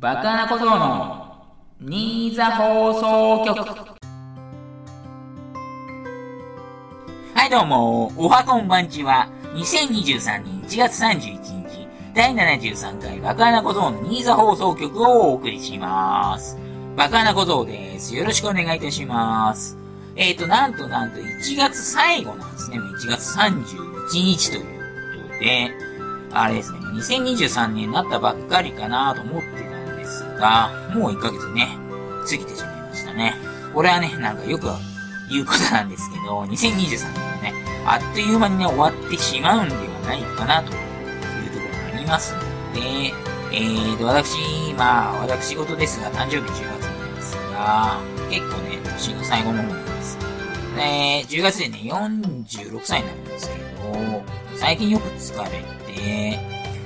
バカな小僧の新座放送局はいどうも、おはこんばんちは、2023年1月31日、第73回バカな小僧の新座放送局をお送りします。バカな小僧です。よろしくお願いいたします。えーと、なんとなんと1月最後なんですね。1月31日ということで、あれですね、2023年になったばっかりかなと思ってが、もう1ヶ月ね、過ぎてしまいましたね。これはね、なんかよく言うことなんですけど、2023年はね、あっという間にね、終わってしまうんではないかなというところがありますので、えーと、私、まあ、私事ですが、誕生日10月なんですが、結構ね、年の最後の方なんです。で、10月でね、46歳になるんですけど、最近よく疲れて、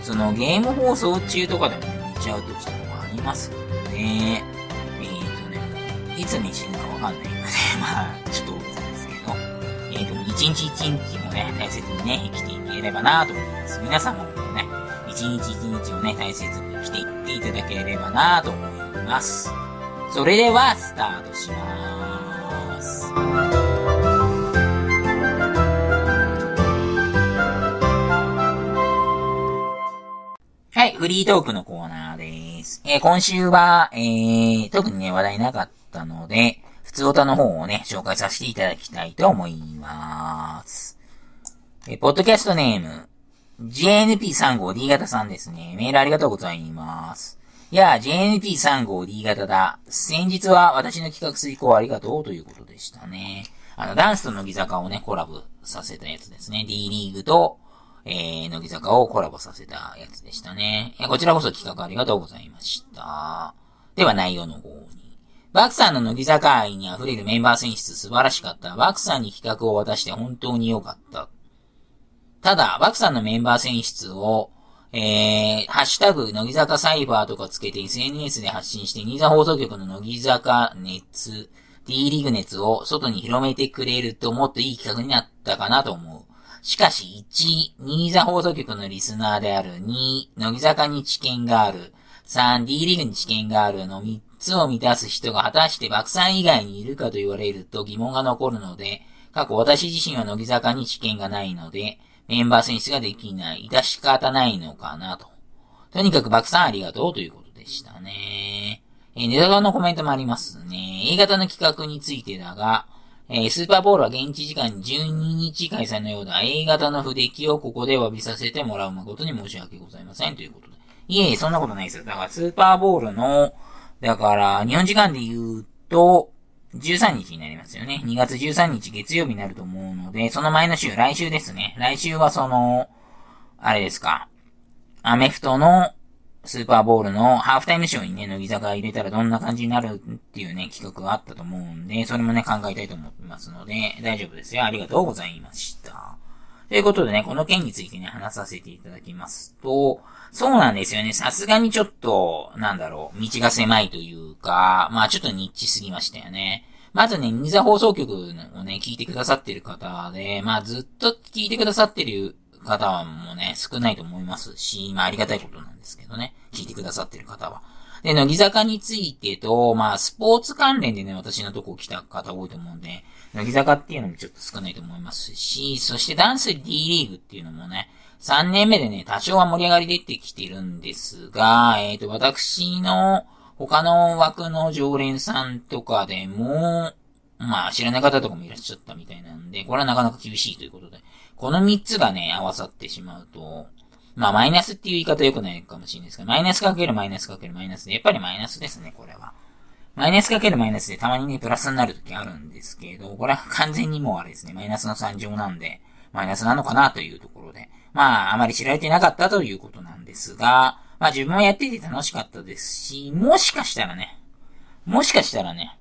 そのゲーム放送中とかでもね、寝ちゃう時とかりますので、えーとね、いつに死ぬかわかんないので、まあ、ちょっと大げさですけど、えーと、一日一日もね、大切にね、生きていければなと思います。皆さんもね、一日一日をね、大切に生きていっていただければなと思います。それでは、スタートしまーす。はい、フリートークのコーナー。えー今週は、えー、特にね、話題なかったので、普通歌の方をね、紹介させていただきたいと思います。えーポッドキャストネーム、JNP35D 型さんですね。メールありがとうございます。いや、JNP35D 型だ。先日は私の企画遂行ありがとうということでしたね。あの、ダンスと乃木坂をね、コラボさせたやつですね。D リーグと、えー、乃木坂をコラボさせたやつでしたね。こちらこそ企画ありがとうございました。では内容の方に。バクさんの乃木坂愛に溢れるメンバー選出素晴らしかった。バクさんに企画を渡して本当に良かった。ただ、バクさんのメンバー選出を、えー、ハッシュタグ、乃木坂サイバーとかつけて SNS で発信して、ニザ放送局の乃木坂熱、D リーグ熱を外に広めてくれるともっといい企画になったかなと思う。しかし、1、ニーザ放送局のリスナーである。2、乃木坂に知見がある。3、D リーグに知見があるの3つを満たす人が果たして爆散以外にいるかと言われると疑問が残るので、過去私自身は乃木坂に知見がないので、メンバー選出ができない。致し方ないのかなと。とにかく爆散ありがとうということでしたね。えーネタ側のコメントもありますね。A 型の企画についてだが、えースーパーボールは現地時間12日開催のようだ。A 型の不出来をここで詫びさせてもらう誠に申し訳ございません。ということで。いえいえ、そんなことないですよ。だから、スーパーボールの、だから、日本時間で言うと、13日になりますよね。2月13日月曜日になると思うので、その前の週、来週ですね。来週はその、あれですか。アメフトのスーパーボールのハーフタイムショーにね、乃木坂入れたらどんな感じになるっていうね、企画があったと思うんで、それもね、考えたいと思ってますので、大丈夫ですよ。ありがとうございました。ということでね、この件についてね、話させていただきますと、そうなんですよね。さすがにちょっと、なんだろう、道が狭いというか、まあちょっとニッチすぎましたよね。まずね、ニザ放送局をね、聞いてくださってる方で、まあずっと聞いてくださってる方はもうね、少ないと思いますし、まあありがたいことなんですけどね。聞いてくださってる方は。で、乃木坂についてと、まあスポーツ関連でね、私のとこ来た方多いと思うんで、乃木坂っていうのもちょっと少ないと思いますし、そしてダンス D リーグっていうのもね、3年目でね、多少は盛り上がり出てきてるんですが、えっ、と、私の他の枠の常連さんとかでも、まあ知らない方とかもいらっしゃったみたいなんで、これはなかなか厳しいということで、この3つがね、合わさってしまうと、まあマイナスっていう言い方良くないかもしれないですが、マイナスかけるマイナスかけるマイナスで、やっぱりマイナスですね、これは。マイナスかけるマイナスでたまにね、プラスになるときあるんですけど、これは完全にもうあれですね、マイナスの3乗なんで、マイナスなのかなというところで、まあ、あまり知られてなかったということなんですが、まあ自分もやってて楽しかったですし、もしかしたらね、もしかしたらね、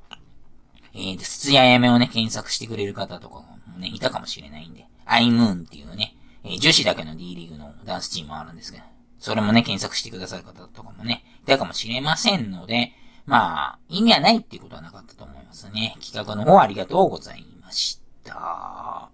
えーと、筒ややめをね、検索してくれる方とかもね、いたかもしれないんで、アイムーンっていうね、えー女子だけの D リーグのダンスチームもあるんですけど、それもね、検索してくださる方とかもね、いたかもしれませんので、まあ、意味はないっていうことはなかったと思いますね。企画の方ありがとうございました。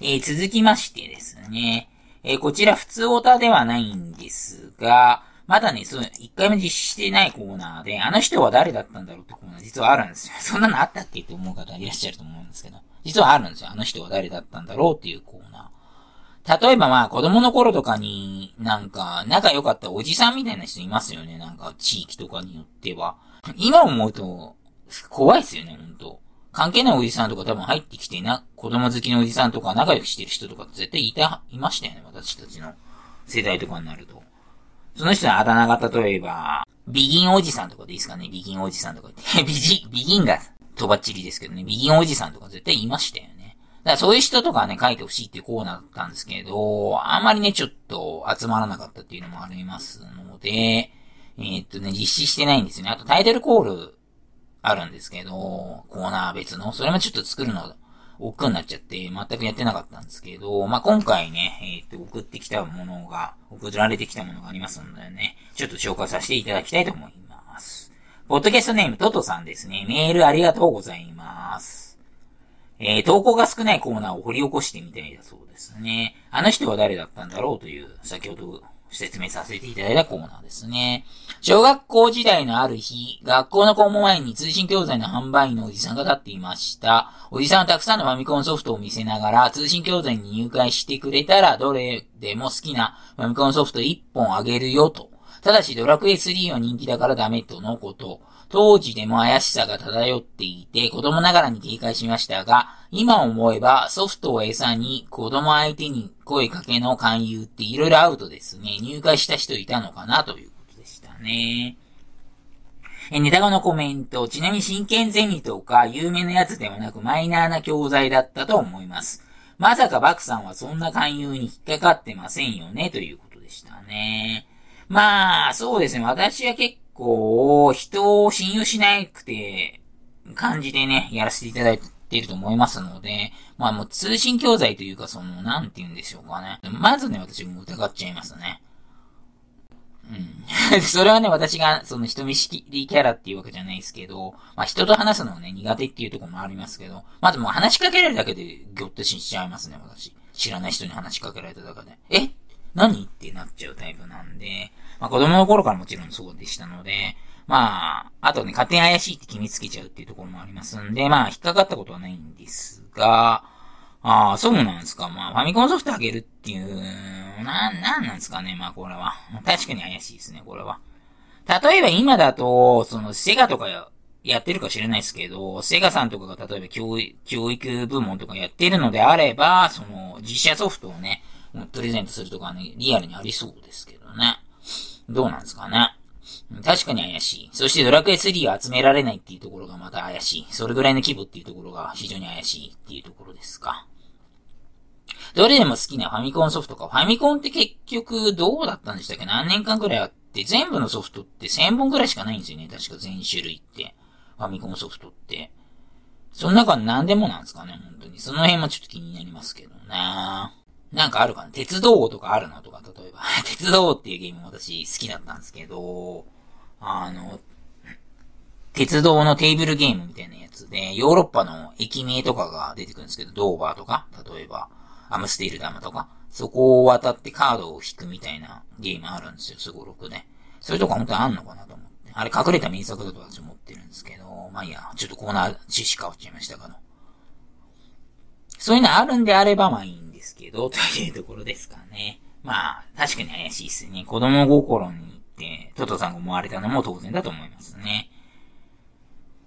えー続きましてですね、えーこちら普通オタではないんですが、まだね、そう、一回も実施してないコーナーで、あの人は誰だったんだろうってコーナー実はあるんですよ。そんなのあったっけって思う方いらっしゃると思うんですけど。実はあるんですよ。あの人は誰だったんだろうっていうコーナー。例えばまあ、子供の頃とかに、なんか、仲良かったおじさんみたいな人いますよね。なんか、地域とかによっては。今思うと、怖いっすよね、ほんと。関係ないおじさんとか多分入ってきてな、子供好きのおじさんとか仲良くしてる人とか絶対いた、いましたよね、私たちの世代とかになると。その人のあだ名が例えば、ビギンおじさんとかでいいですかね、ビギンおじさんとか言って。ビジ、ビギンがとばっちりですけどね、ビギンおじさんとか絶対いましたよね。だからそういう人とかね、書いてほしいっていうコーナーだったんですけど、あんまりね、ちょっと集まらなかったっていうのもありますので、えー、っとね、実施してないんですよね。あとタイトルコールあるんですけど、コーナー別の、それもちょっと作るの、億劫になっちゃって、全くやってなかったんですけど、まあ、今回ね、えっ、と、送ってきたものが、送られてきたものがありますのでね、ちょっと紹介させていただきたいと思います。ポッドキャストネームトトさんですね。メールありがとうございます。えー、投稿が少ないコーナーを掘り起こしてみたいだそうですね。あの人は誰だったんだろうという、先ほど説明させていただいたコーナーですね。小学校時代のある日、学校の校門前に通信教材の販売員のおじさんが立っていました。おじさんはたくさんのファミコンソフトを見せながら、通信教材に入会してくれたら、どれでも好きなファミコンソフト1本あげるよと。ただしドラクエ3は人気だからダメとのこと。当時でも怪しさが漂っていて、子供ながらに警戒しましたが、今思えばソフトを餌に子供相手に声かけの勧誘って色々アウトですね。入会した人いたのかなということでしたね。え、ネタ後のコメント。ちなみに真剣ゼミとか有名なやつではなくマイナーな教材だったと思います。まさかバクさんはそんな勧誘に引っかかってませんよね、ということでしたね。まあ、そうですね。私は結構、人を信用しなくて、感じでね、やらせていただいていると思いますので、まあもう通信教材というか、その、なんて言うんでしょうかね。まずね、私も疑っちゃいますね。うん。それはね、私が、その人見知りキャラっていうわけじゃないですけど、まあ人と話すのね、苦手っていうところもありますけど、まずもう話しかけられるだけで、ぎょっとしちゃいますね、私。知らない人に話しかけられただけで。え？何？ってなっちゃうタイプなんで、まあ子供の頃からもちろんそうでしたので、まあ、あとね、勝手に怪しいって決めつけちゃうっていうところもありますんで、まあ、引っかかったことはないんですが、ああ、そうなんですか。まあ、ファミコンソフトあげるっていう、な、なんなんですかね、まあ、これは。確かに怪しいですね、これは。例えば今だと、その、セガとかやってるか知らないですけど、セガさんとかが例えば教育、教育部門とかやってるのであれば、その、実写ソフトをね、プレゼントするとかね、リアルにありそうですけどね。どうなんですかね。確かに怪しい。そしてドラクエ3を集められないっていうところがまた怪しい。それぐらいの規模っていうところが非常に怪しいっていうところですか。どれでも好きなファミコンソフトか。ファミコンって結局どうだったんでしたっけ？何年間くらいあって、全部のソフトって1000本くらいしかないんですよね。確か全種類って。ファミコンソフトって。その中何でもなんですかね、本当に。その辺もちょっと気になりますけどね。なんかあるかな？鉄道とかあるの？とか、例えば。鉄道っていうゲームも私好きだったんですけど、あの、鉄道のテーブルゲームみたいなやつで、ヨーロッパの駅名とかが出てくるんですけど、ドーバーとか、例えば、アムステルダムとか、そこを渡ってカードを引くみたいなゲームあるんですよ、すごろくで。それとか本当にあんのかなと思って。あれ隠れた名作だと私思ってるんですけど、まあいいや、ちょっとコーナー知識変わっちゃいましたけど。そういうのあるんであればまあいいんですけど、というところですかね。まあ、確かに怪しいっすね。子供心に行って、トトさんが思われたのも当然だと思いますね。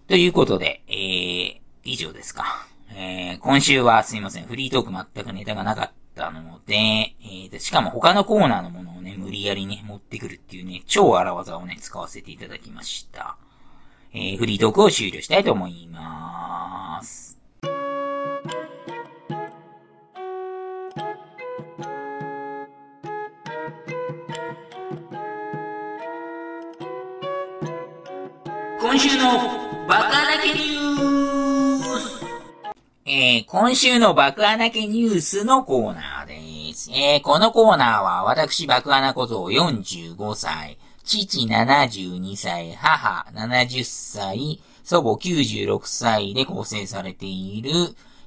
ということで、えー、以上ですか。えー、今週はすいません、フリートーク全くネタがなかったので、えー、しかも他のコーナーのものをね、無理やりね、持ってくるっていうね、超荒技をね、使わせていただきました。えー、フリートークを終了したいと思います。今週のバカだけニュースえー、今週の爆穴家ニュースのコーナーです。えー、このコーナーは私爆穴小僧45歳、父72歳、母70歳、祖母96歳で構成されている、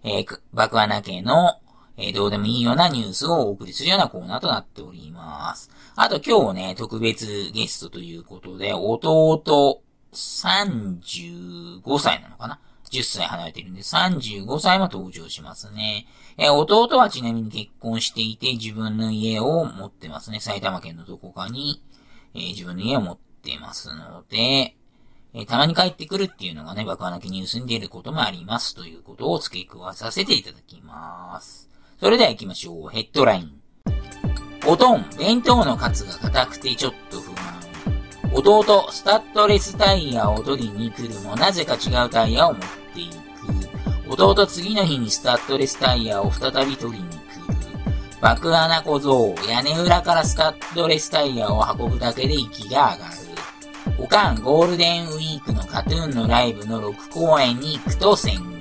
えー、爆穴家の、えー、どうでもいいようなニュースをお送りするようなコーナーとなっております。あと今日ね、特別ゲストということで、弟35歳なのかな ?10 歳離れてるんで、35歳も登場しますね。え、弟はちなみに結婚していて、自分の家を持ってますね。埼玉県のどこかに、えー、自分の家を持ってますので、えー、たまに帰ってくるっていうのがね、爆破なきニュースに出ることもありますということを付け加えさせていただきます。それでは行きましょう。ヘッドライン。おとん、弁当のカツが硬くてちょっと不満。弟、スタッドレスタイヤを取りに来るもなぜか違うタイヤを持っていく。弟、次の日にスタッドレスタイヤを再び取りに来る。爆穴小僧、屋根裏からスタッドレスタイヤを運ぶだけで息が上がる。おかんゴールデンウィークのカトゥーンのライブの6公演に行くと宣言。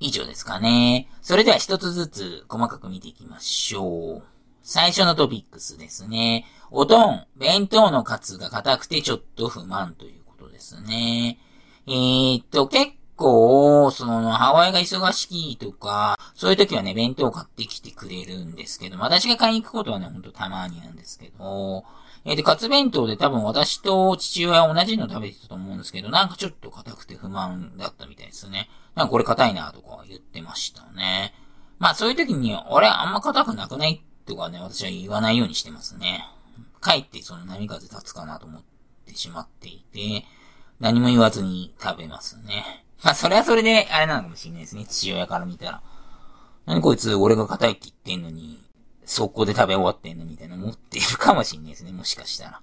以上ですかね。それでは一つずつ細かく見ていきましょう。最初のトピックスですね。おとん、弁当のカツが硬くてちょっと不満ということですね。えー、っと、結構、その、母親が忙しいとか、そういう時はね、弁当を買ってきてくれるんですけど、私が買いに行くことはね、ほんとたまになんですけど、えー、で、カツ弁当で多分私と父親は同じの食べてたと思うんですけど、なんかちょっと硬くて不満だったみたいですね。なんかこれ硬いなとか言ってましたね。まあそういう時に、俺あんま硬くなくないとかね、私は言わないようにしてますね。帰ってその波風立つかなと思ってしまっていて、何も言わずに食べますね。まあそれはそれであれなのかもしれないですね。父親から見たら。何こいつ俺が硬いって言ってんのに、速攻で食べ終わってんのみたいな思ってるかもしんないですね。もしかしたら。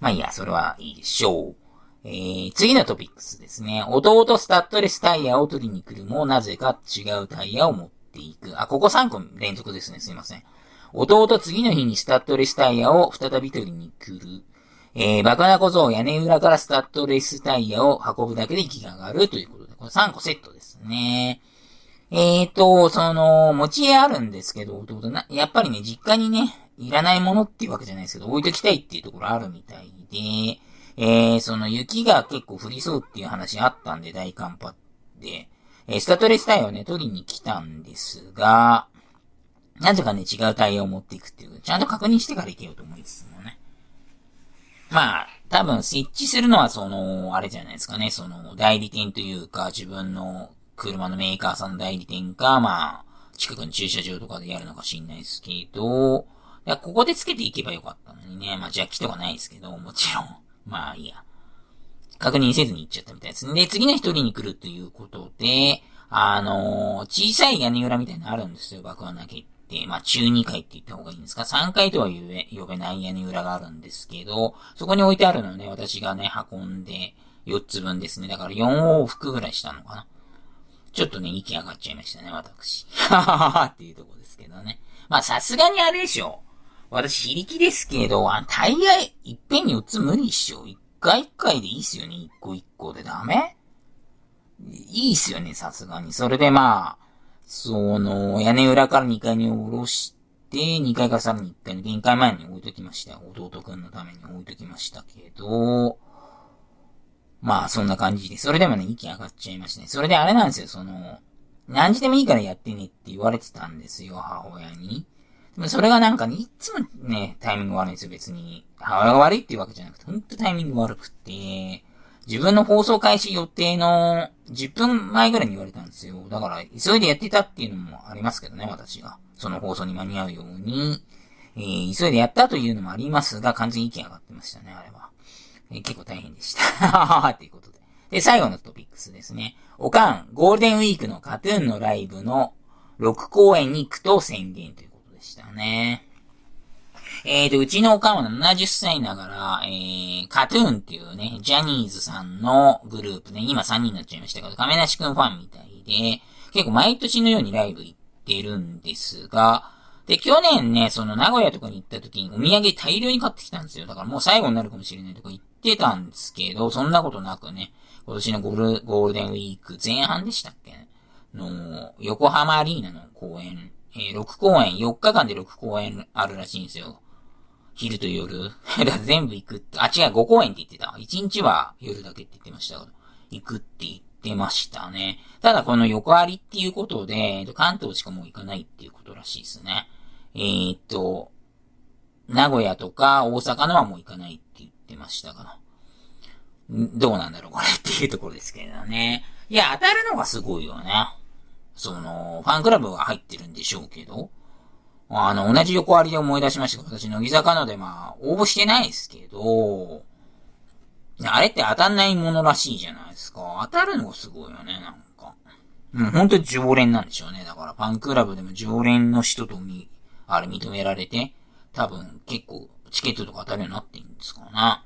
まあいいや、それはいいでしょう。えー、次のトピックスですね。弟スタッドレスタイヤを取りに来るも、なぜか違うタイヤを持っていく。あ、ここ3個連続ですね。すいません。弟次の日にスタッドレスタイヤを再び取りに来る。えー、バカな小僧屋根裏からスタッドレスタイヤを運ぶだけで息が上がるということで、これ3個セットですね。えーと、その、持ち家あるんですけど、弟な、やっぱりね、実家にね、いらないものっていうわけじゃないですけど、置いときたいっていうところあるみたいで、えー、その雪が結構降りそうっていう話あったんで、大寒波で、えー、スタッドレスタイヤをね、取りに来たんですが、なぜかね、違うタイヤを持っていくっていう、ちゃんと確認してから行けようと思いつつもね。まあ、多分設置するのはその、あれじゃないですかね、その、代理店というか、自分の車のメーカーさんの代理店か、まあ、近くの駐車場とかでやるのか知んないですけど、いや、ここでつけていけばよかったのにね。まあ、ジャッキとかないですけど、もちろん。まあ、いいや。確認せずに行っちゃったみたいですねで、次の一人に来るということで、あのー、小さい屋根裏みたいなのあるんですよ、爆破投げって。まあ、中2階って言った方がいいんですか ?3 階とは言え、呼べない屋根裏があるんですけど、そこに置いてあるのね、私がね、運んで、4つ分ですね。だから4往復ぐらいしたのかな。ちょっとね、息上がっちゃいましたね、私。はははっていうとこですけどね。まあ、さすがにあれでしょ。私、非力ですけど、あタイヤ、いっぺんに4つ無理っしょ。1回1回でいいっすよね、1個1個でダメ？いいっすよね、さすがに。それでまあ、その、屋根裏から2階に下ろして、2階からさらに1階の限界前に置いときましたよ。弟くんのために置いときましたけど、まあ、そんな感じで。それでもね、息上がっちゃいましたね。それであれなんですよ、その、何時でもいいからやってねって言われてたんですよ、母親に。でもそれがなんかね、いつもね、タイミング悪いんですよ、別に。母親が悪いっていうわけじゃなくて、ほんとタイミング悪くて、自分の放送開始予定の10分前ぐらいに言われたんですよ。だから、急いでやってたっていうのもありますけどね、私が。その放送に間に合うように、えー、急いでやったというのもありますが、完全に意見上がってましたね、あれは。えー、結構大変でした。っていうことで。で、最後のトピックスですね。おかん、ゴールデンウィークのカトゥーンのライブの6公演に行くと宣言ということでしたね。えーと、うちのおかんは70歳ながら、えー、カトゥーンっていうね、ジャニーズさんのグループで、今3人になっちゃいましたけど、亀梨くんファンみたいで、結構毎年のようにライブ行ってるんですが、で、去年ね、その名古屋とかに行った時にお土産大量に買ってきたんですよ。だからもう最後になるかもしれないとか言ってたんですけど、そんなことなくね、今年のゴールデンウィーク前半でしたっけの、横浜アリーナの公演、えー、6公演、4日間で6公演あるらしいんですよ。昼と夜。全部行くって、あ、違う、5公演って言ってた。1日は夜だけって言ってましたけど、行くって言ってましたね。ただこの横ありっていうことで、関東しかもう行かないっていうことらしいですね。えー、っと、名古屋とか大阪のはもう行かないって言ってましたから。どうなんだろうこれっていうところですけどね。いや、当たるのがすごいよね。その、ファンクラブが入ってるんでしょうけど。あの、同じ横ありで思い出しましたけど、私、乃木坂のでまあ、応募してないですけど、あれって当たんないものらしいじゃないですか。当たるのがすごいよね、なんか。もう本当に常連なんでしょうね。だから、ファンクラブでも常連の人とみ、あれ認められて、多分結構チケットとか当たるようになってるんですかな。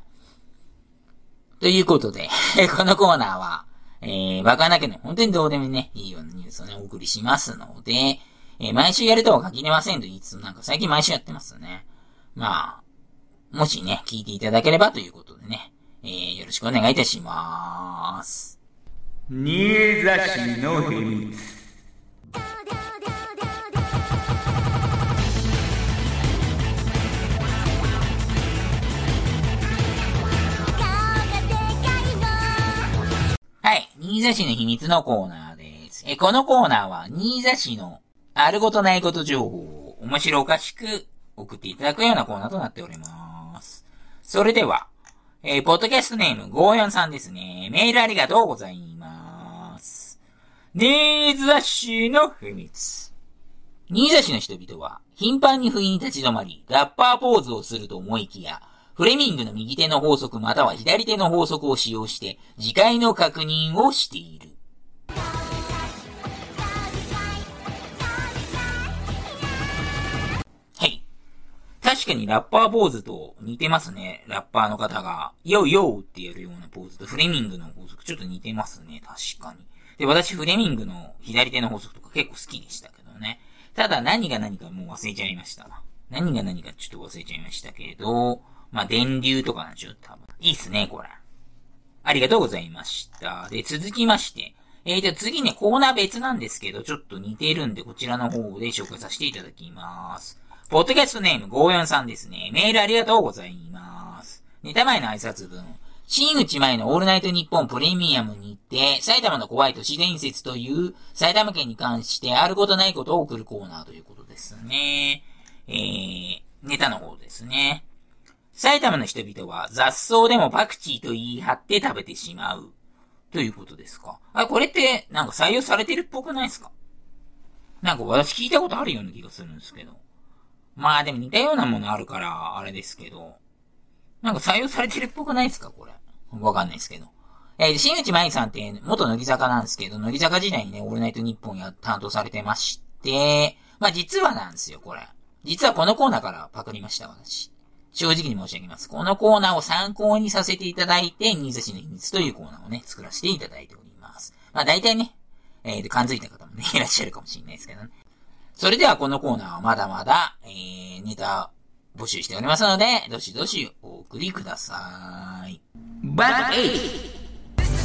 ということで、このコーナーは、えー、バカなけの本当にどうでもね、いいようなニュースをね、お送りしますので、えー、毎週やるとは限りませんと言いつつ、なんか最近毎週やってますね。まあ、もしね、聞いていただければということでね、えー、よろしくお願いいたします。新座市の秘密。新座市の秘密のコーナーです。え、このコーナーは、新座市のあることないこと情報を面白おかしく送っていただくようなコーナーとなっております。それでは、えー、ポッドキャストネーム54さんですね。メールありがとうございます。新座市の秘密。新座市の人々は、頻繁に不意に立ち止まり、ラッパーポーズをすると思いきや、フレミングの右手の法則または左手の法則を使用して、次回の確認をしている。確かにラッパーポーズと似てますね。ラッパーの方が、ヨーヨーってやるようなポーズとフレミングの法則ちょっと似てますね。確かに。で、私フレミングの左手の法則とか結構好きでしたけどね。ただ何が何かもう忘れちゃいました。何が何かちょっと忘れちゃいましたけど、まあ、電流とかなんでしょ多分。いいっすね、これ。ありがとうございました。で、続きまして。えー、じゃ次ね、コーナー別なんですけど、ちょっと似てるんで、こちらの方で紹介させていただきます。ポッドキャストネーム54ですね。メールありがとうございます。ネタ前の挨拶文。新口前のオールナイトニッポンプレミアムに行って、埼玉の怖い都市伝説という埼玉県に関してあることないことを送るコーナーということですね。えー、ネタの方ですね。埼玉の人々は雑草でもパクチーと言い張って食べてしまう。ということですか。あ、これって、なんか採用されてるっぽくないですか？なんか私聞いたことあるような気がするんですけど。まあでも似たようなものあるから、あれですけど。なんか採用されてるっぽくないですかこれ。わかんないですけど。えー、新内舞さんって元乃木坂なんですけど、乃木坂時代にね、オールナイトニッポンや、担当されてまして、まあ実はなんですよ、これ。実はこのコーナーからパクりました、私。正直に申し上げます。このコーナーを参考にさせていただいて、新座市の秘密というコーナーをね、作らせていただいております。まあ大体ね、えー、感づいた方もね、いらっしゃるかもしれないですけどね。それではこのコーナーはまだまだ、えー、ネタ募集しておりますので、どしどしお送りください。バック8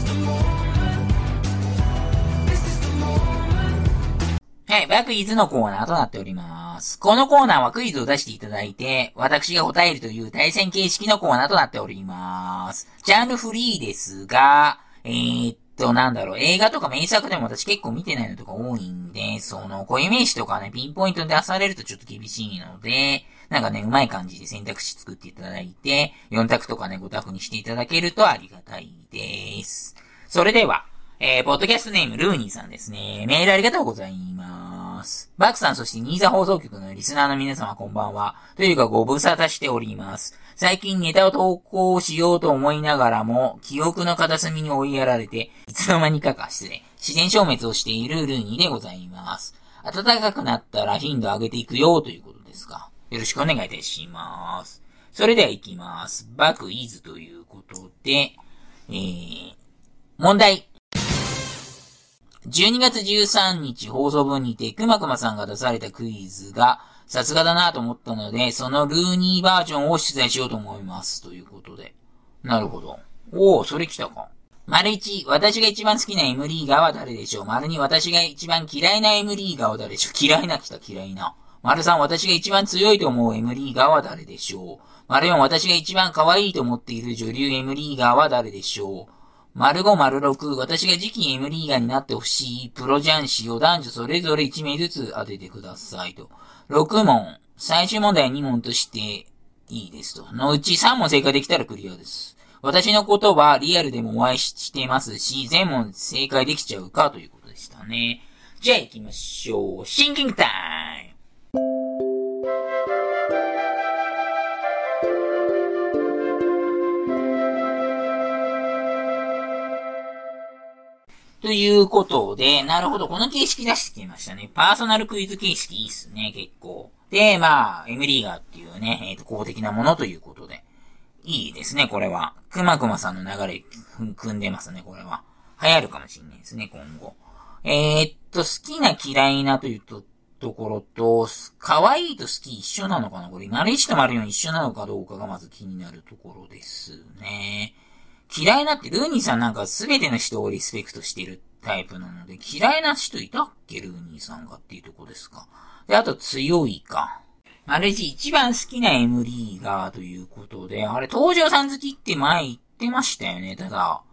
はい、バクイズのコーナーとなっております。このコーナーはクイズを出していただいて、私が答えるという対戦形式のコーナーとなっております。ジャンルフリーですが、えー、っと、なんだろう、映画とか名作でも私結構見てないのとか多いんで、その、固有名詞とかね、ピンポイントで出されるとちょっと厳しいので、なんかね、うまい感じで選択肢作っていただいて、4択とかね、5択にしていただけるとありがたいです。それでは、えー、ポッドキャストネームルーニーさんですね。メールありがとうございます。バクさん、そしてニーザ放送局のリスナーの皆様こんばんは。というかご無沙汰しております。最近ネタを投稿しようと思いながらも、記憶の片隅に追いやられて、いつの間にかか失礼。自然消滅をしているルーニーでございます。暖かくなったら頻度上げていくよということですか。よろしくお願いいたします。それでは行きます。バクイズということで、えー、問題。12月13日放送分にて、くまくまさんが出されたクイズが、さすがだなと思ったので、そのルーニーバージョンを出題しようと思います。ということで。なるほど。おお、それ来たか。丸一、私が一番好きな M リーガーは誰でしょう？丸二、私が一番嫌いな M リーガーは誰でしょう？嫌いな来た嫌いな。丸三、私が一番強いと思う M リーガーは誰でしょう？丸四、私が一番可愛いと思っている女流 M リーガーは誰でしょう？丸5丸6、私が次期 M リーガーになってほしいプロ雀士を男女それぞれ1名ずつ当ててくださいと。6問、最終問題2問としていいですと。のうち3問正解できたらクリアです。私のことはリアルでもお会いしてますし、全問正解できちゃうかということでしたね。じゃあ行きましょう。シンキングタイムということで、なるほど、この形式出してきましたね。パーソナルクイズ形式いいっすね、結構。で、まあ、エムリーガーっていうね、えっ、ー、と、公的なものということで。いいですね、これは。くまくまさんの流れ、組んでますね、これは。流行るかもしれないですね、今後。えー、っと、好きな嫌いなというと、ところと、可愛いと好き一緒なのかな？これ、丸1と丸4一緒なのかどうかがまず気になるところですね。嫌いなって、ルーニーさんなんか全ての人をリスペクトしてるタイプなので、嫌いな人いたっけルーニーさんがっていうとこですか。で、あと強いか。丸一一番好きな M リーガーということで、あれ、東条さん好きって前言ってましたよね。ただ、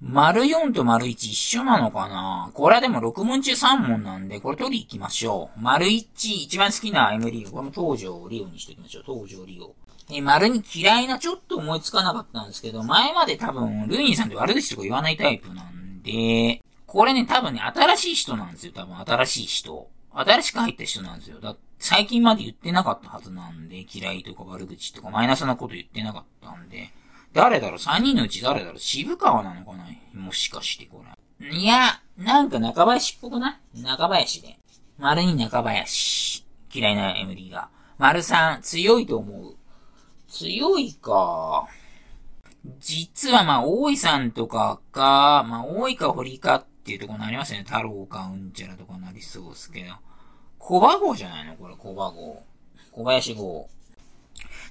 丸4と丸1一緒なのかなこれはでも6問中3問なんで、これ取り行きましょう。丸1、一番好きな M リーガー、これも東条リオにしときましょう。東条リオ。え、丸に嫌いなちょっと思いつかなかったんですけど、前まで多分、ルーニーさんって悪口とか言わないタイプなんで、これね、多分ね、新しい人なんですよ。多分、新しい人。新しく入った人なんですよ。だ最近まで言ってなかったはずなんで、嫌いとか悪口とかマイナスなこと言ってなかったんで、誰だろう ?3 人のうち誰だろう渋川なのかなもしかしてこれ。いや、なんか中林っぽくない？中林で。丸に中林。嫌いなエムリーが。丸3、強いと思う。強いか。実はまあ、大井さんとかか、まあ、大井か堀かっていうところになりますよね。太郎かうんちゃらとかなりそうですけど。小馬号じゃないの？これ、小馬号。小林号。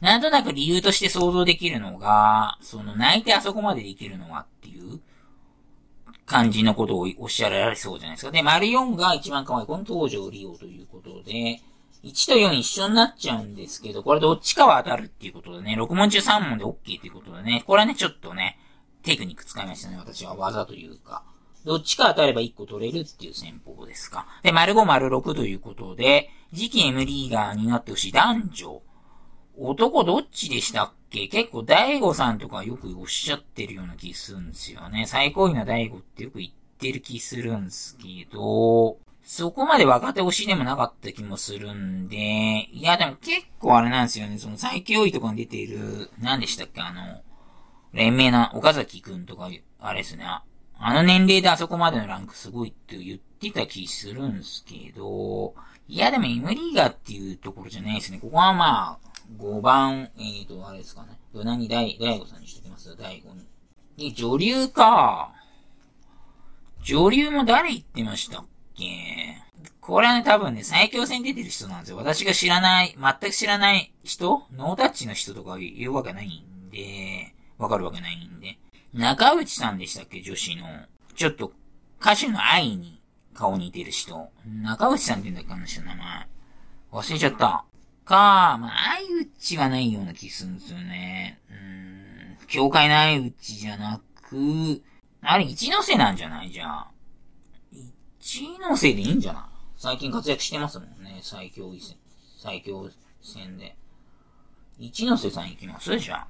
なんとなく理由として想像できるのが、その泣いてあそこまでできるのはっていう感じのことをおっしゃられそうじゃないですか。で、丸4が一番可愛い。この登場利用ということで、1と4一緒になっちゃうんですけど、これどっちかは当たるっていうことでね、6問中3問で OK っていうことでね、これはね、ちょっとね、テクニック使いましたね、私は技というか。どっちか当たれば1個取れるっていう戦法ですか。で、丸5丸6ということで、次期 M リーガーになってほしい男女。男どっちでしたっけ？結構大悟さんとかよくおっしゃってるような気するんですよね。最高位な大悟ってよく言ってる気するんですけど、そこまで若手推しでもなかった気もするんで、いやでも結構あれなんですよね、その最強位とかに出ている、何でしたっけ、あの、連名な岡崎くんとか、あれですね、あの年齢であそこまでのランクすごいって言ってた気するんですけど、いやでも M リーガーっていうところじゃないですね。ここはまあ、5番、えーと、あれですかね。ヨナニ大、大悟さんにしときます大悟に。で、女流か。女流も誰言ってましたっけこれはね、多分ね、最強戦出てる人なんですよ。私が知らない、全く知らない人ノータッチの人とか言うわけないんで、わかるわけないんで。中内さんでしたっけ？女子の。ちょっと、歌手の愛に顔似てる人。中内さんって言うんだっけ？あの人の名前。忘れちゃった。か、まあ、相内はないような気するんですよね。うーん、教会の相内じゃなく、あれ一ノ瀬なんじゃない？じゃあ。一ノ瀬でいいんじゃない？最近活躍してますもんね。最強戦、最強戦で。一ノ瀬さん行きます？じゃあ。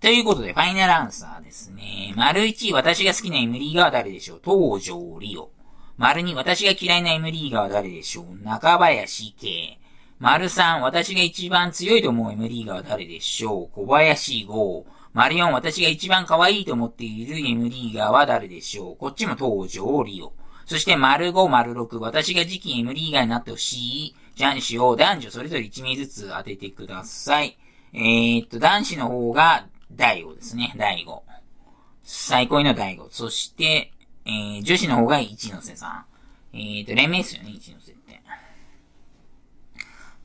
ということで、ファイナルアンサーですね。丸1、私が好きな M リーガーは誰でしょう？東条リオ。丸2、私が嫌いな M リーガーは誰でしょう？中林圭。丸3、私が一番強いと思う M リーガーは誰でしょう？小林剛。丸4、私が一番可愛いと思っている M リーガーは誰でしょう？こっちも東条リオ。そして丸5、丸6、私が次期 M リーガーになってほしい男子を男女それぞれ1名ずつ当ててください。えー、っと、男子の方が大悟ですね。大悟。最高位の大悟。そして、えー、女子の方が一ノ瀬さん。えー、っと、連名ですよね、一ノ瀬って。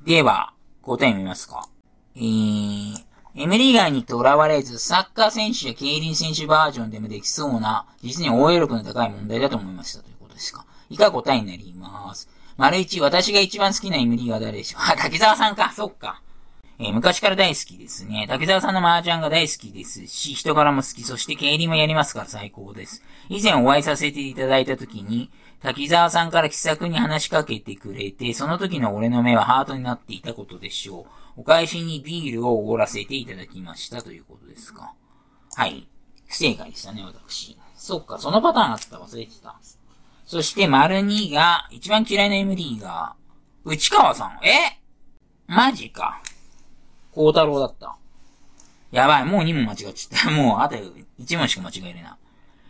では、答え見ますか。えー、M リーガーにとらわれず、サッカー選手や競輪選手バージョンでもできそうな、実に応用力の高い問題だと思いましたですか？以下答えになります。丸一、私が一番好きな M リーガ誰でしょう？あ、滝沢さんか、そっか。えー、昔から大好きですね。竹沢さんの麻雀が大好きですし、人柄も好き、そして競輪もやりますから最高です。以前お会いさせていただいた時に、滝沢さんから気さくに話しかけてくれて、その時の俺の目はハートになっていたことでしょう。お返しにビールをおごらせていただきましたということですか。はい。不正解でしたね、私。そっか、そのパターンあった。忘れてた。そして、丸2が、一番嫌いな MD が、内川さん。え？マジか。孝太郎だった。やばい、もう2問間違っちゃった。もう、あと1問しか間違えるな。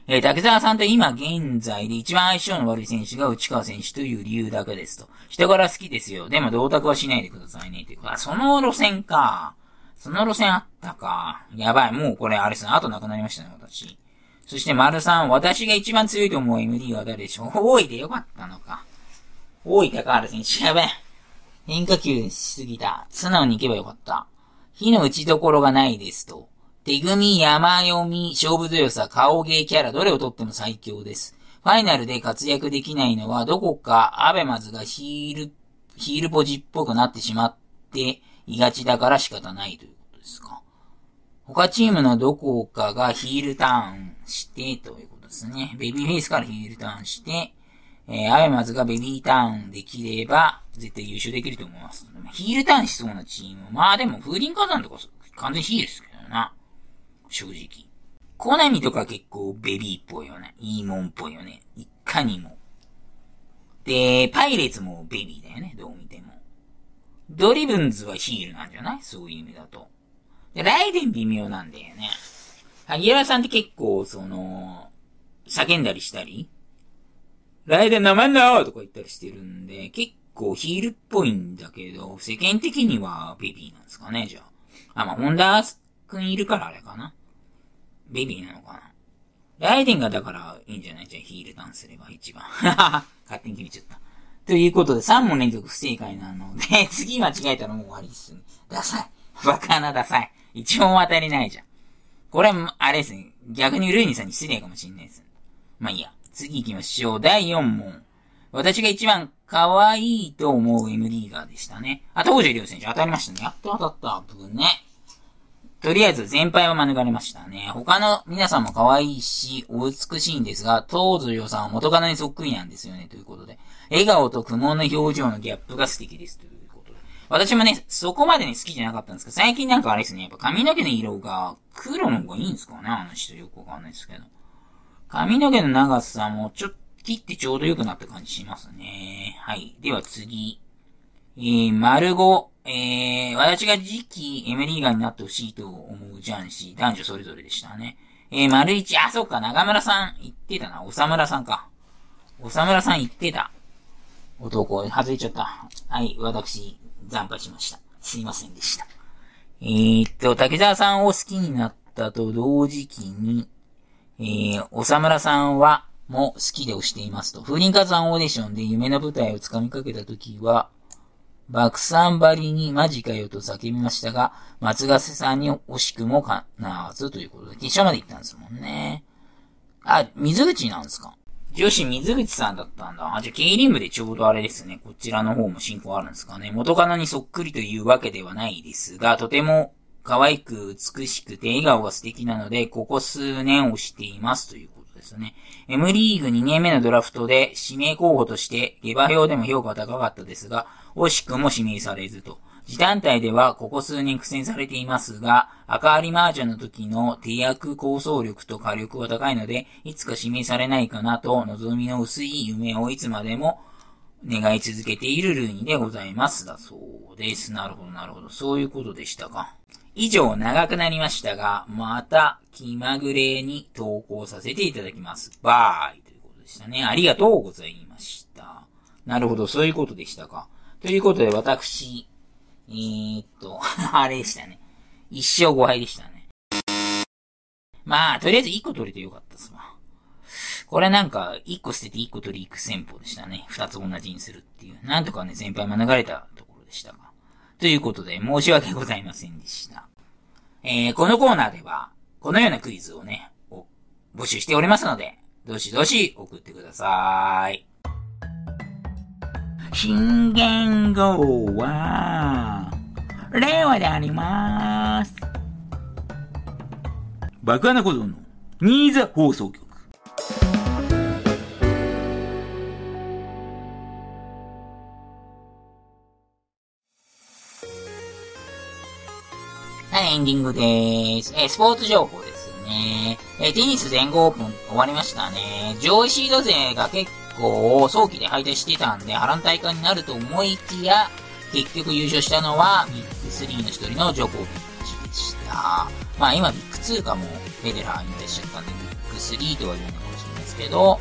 えー、竹澤さんと今現在で一番相性の悪い選手が内川選手という理由だけですと。人柄好きですよ。でも同卓はしないでくださいね。っていうか、その路線か。その路線あったか。やばい、もうこれあれですね。あとなくなりましたね、私。そして丸さん、私が一番強いと思う MD は誰でしょう？大いでよかったのか。大い高原選手、やべえ。変化球しすぎた。素直に行けばよかった。火の打ちどころがないですと。手組み、山読み、勝負強さ、顔芸キャラ、どれをとっても最強です。ファイナルで活躍できないのは、どこかアベマズがヒール、ヒールポジっぽくなってしまっていがちだから仕方ないという。他チームのどこかがヒールターンしてということですね。ベビーフェイスからヒールターンして、えー、アベマズがベビーターンできれば、絶対優勝できると思います。ヒールターンしそうなチーム。まあでも、風林火山とか完全ヒールですけどな。正直。コナミとか結構ベビーっぽいよね。いいもんっぽいよね。いかにも。で、パイレーツもベビーだよね。どう見ても。ドリブンズはヒールなんじゃない？そういう意味だと。で、ライデン微妙なんだよね。萩原さんって結構、その、叫んだりしたり、ライデン生んなとか言ったりしてるんで、結構ヒールっぽいんだけど、世間的にはベビーなんですかね、じゃあ。あ、まあ、ホンダくんいるからあれかな。ベビーなのかな。ライデンがだからいいんじゃない？じゃあヒールダンスすれば一番。勝手に決めちゃった。ということで3問連続不正解なので、次間違えたらもう終わりですね。ダサい。バカなダサい。一問当たりないじゃん。これ、あれですね。逆にルイニさんに失礼かもしんないです。まあいいや。次行きましょう。第4問。私が一番可愛いと思う M リーガーでしたね。あ、東條亮選手当たりましたね。やっと当たった。部分ね。とりあえず全敗は免れましたね。他の皆さんも可愛いし、お美しいんですが、東條さんは元カノにそっくりなんですよね、ということで。笑顔と苦悶の表情のギャップが素敵です、という。私もね、そこまでね、好きじゃなかったんですけど、最近なんかあれですね、やっぱ髪の毛の色が黒の方がいいんですかね、あの人よくわかんないですけど。髪の毛の長さもちょっと切ってちょうど良くなった感じしますね。はい。では次。えー、丸5。えー、私が次期エメリーガーになってほしいと思うジャンシー、男女それぞれでしたね。えー、丸一、あ、そっか、長村さん言ってたな。おさむらさんか。おさむらさん言ってた。男、外れちゃった。はい、私、惨敗しました。すいませんでした。えー、っと、竹沢さんを好きになったと同時期に、えー、おさむらさんは、も好きで押していますと。風林火山オーディションで夢の舞台をつかみかけた時は、爆散張りにマジかよと叫びましたが、松ヶ瀬さんに惜しくもかなわずということで、決勝まで行ったんですもんね。あ、水口なんですか？女子水口さんだったんだ。あ、じゃあ、競輪部でちょうどあれですね。こちらの方も進行あるんですかね。元カノにそっくりというわけではないですが、とても可愛く美しくて笑顔が素敵なので、ここ数年をしていますということですね。M リーグ2年目のドラフトで指名候補として下馬評でも評価が高かったですが、惜しくも指名されずと。自団体ではここ数年苦戦されていますが、赤有マージャンの時の手役構想力と火力は高いので、いつか指名されないかなと望みの薄い夢をいつまでも願い続けているルーニでございます。だそうです。なるほど、なるほど。そういうことでしたか。以上長くなりましたが、また気まぐれに投稿させていただきます。バーイということでしたね。ありがとうございました。なるほど、そういうことでしたか。ということで、私、えー、っと、あれでしたね。一生5敗でしたね。まあ、とりあえず1個取れてよかったっすわ。これなんか、1個捨てて1個取り行く戦法でしたね。2つ同じにするっていう。なんとかね、先輩免れたところでしたが。ということで、申し訳ございませんでした。えー、このコーナーでは、このようなクイズをね、募集しておりますので、どしどし送ってください。新言語は、令和であります。爆穴小僧のニーザ放送局。はい、エンディングです。えー、スポーツ情報ですね。えー、テニス全豪オープン終わりましたね。上位シード勢が結構早期で敗退していたんで、波乱大会になると思いきや、結局優勝したのはビッグ3の一人のジョコビッチでした。まあ今ビッグ2かもフェデラー引退しちゃったんで、ビッグ3とは言うのかもしれないですけど、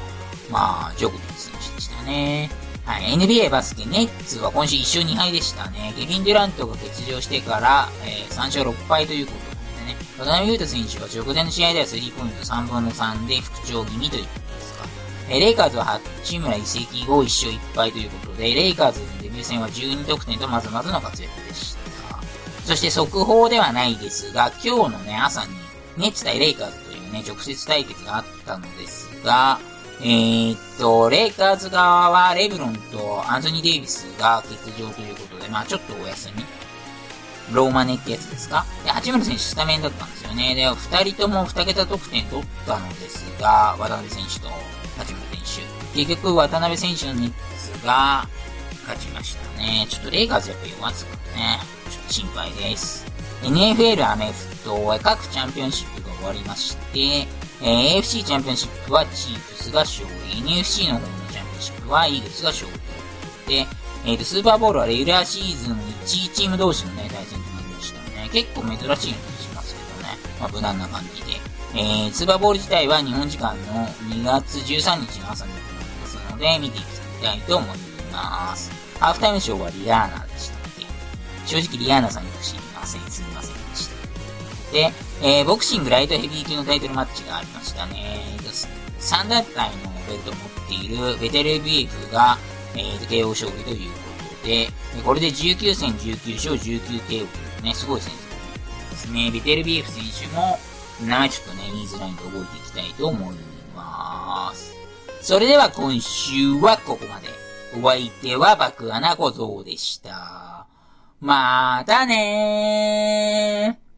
まあ、ジョコビッチ選手でしたね。はい、NBA バスケ、ネッツは今週1勝2敗でしたね。ケビン・デュラントが欠場してから、えー、3勝6敗ということなんでね。渡辺裕太選手は直前の試合ではスリーポイント3分の3で復調気味というこ。え、レイカーズは八村移籍後1勝1敗ということで、レイカーズのデビュー戦は12得点とまずまずの活躍でした。そして速報ではないですが、今日のね、朝に、ネッツ対レイカーズというね、直接対決があったのですが、えー、っと、レイカーズ側はレブロンとアンソニー・デイビスが欠場ということで、まあちょっとお休み。ローマネってやつですか？で、八村選手スタメンだったんですよね。で、二人とも二桁得点取ったのですが、渡辺選手と手。結局、渡辺選手のネッツが勝ちましたね。ちょっとレイカーズやっぱ弱すぎてね。ちょっと心配です。NFL アメフトは各チャンピオンシップが終わりまして、えー、AFC チャンピオンシップはチーフスが勝利、NFC の方のチャンピオンシップはイーグルスが勝利で、えーと、スーパーボールはレギュラーシーズン1位チーム同士のね、対戦となりましたね。結構珍しいような気しますけどね。まあ、無難な感じで。えー、スーパーボール自体は日本時間の2月13日の朝に行われますので、見ていきたいと思います。ハーフタイムショーはリアーナでしたっけ正直リアーナさんに不思議ません。すみませんでした。で、えー、ボクシングライトヘビー級のタイトルマッチがありましたね。3団体のベルトを持っているベテルビーフが、えー、KO 勝利ということで、これで19戦19勝 19KO というね、すごい戦績ですね。ベテルビーフ選手も、名前ちょっとね、言いづらいんで覚えていきたいと思います。それでは今週はここまで。お相手は爆穴小僧でした。またねー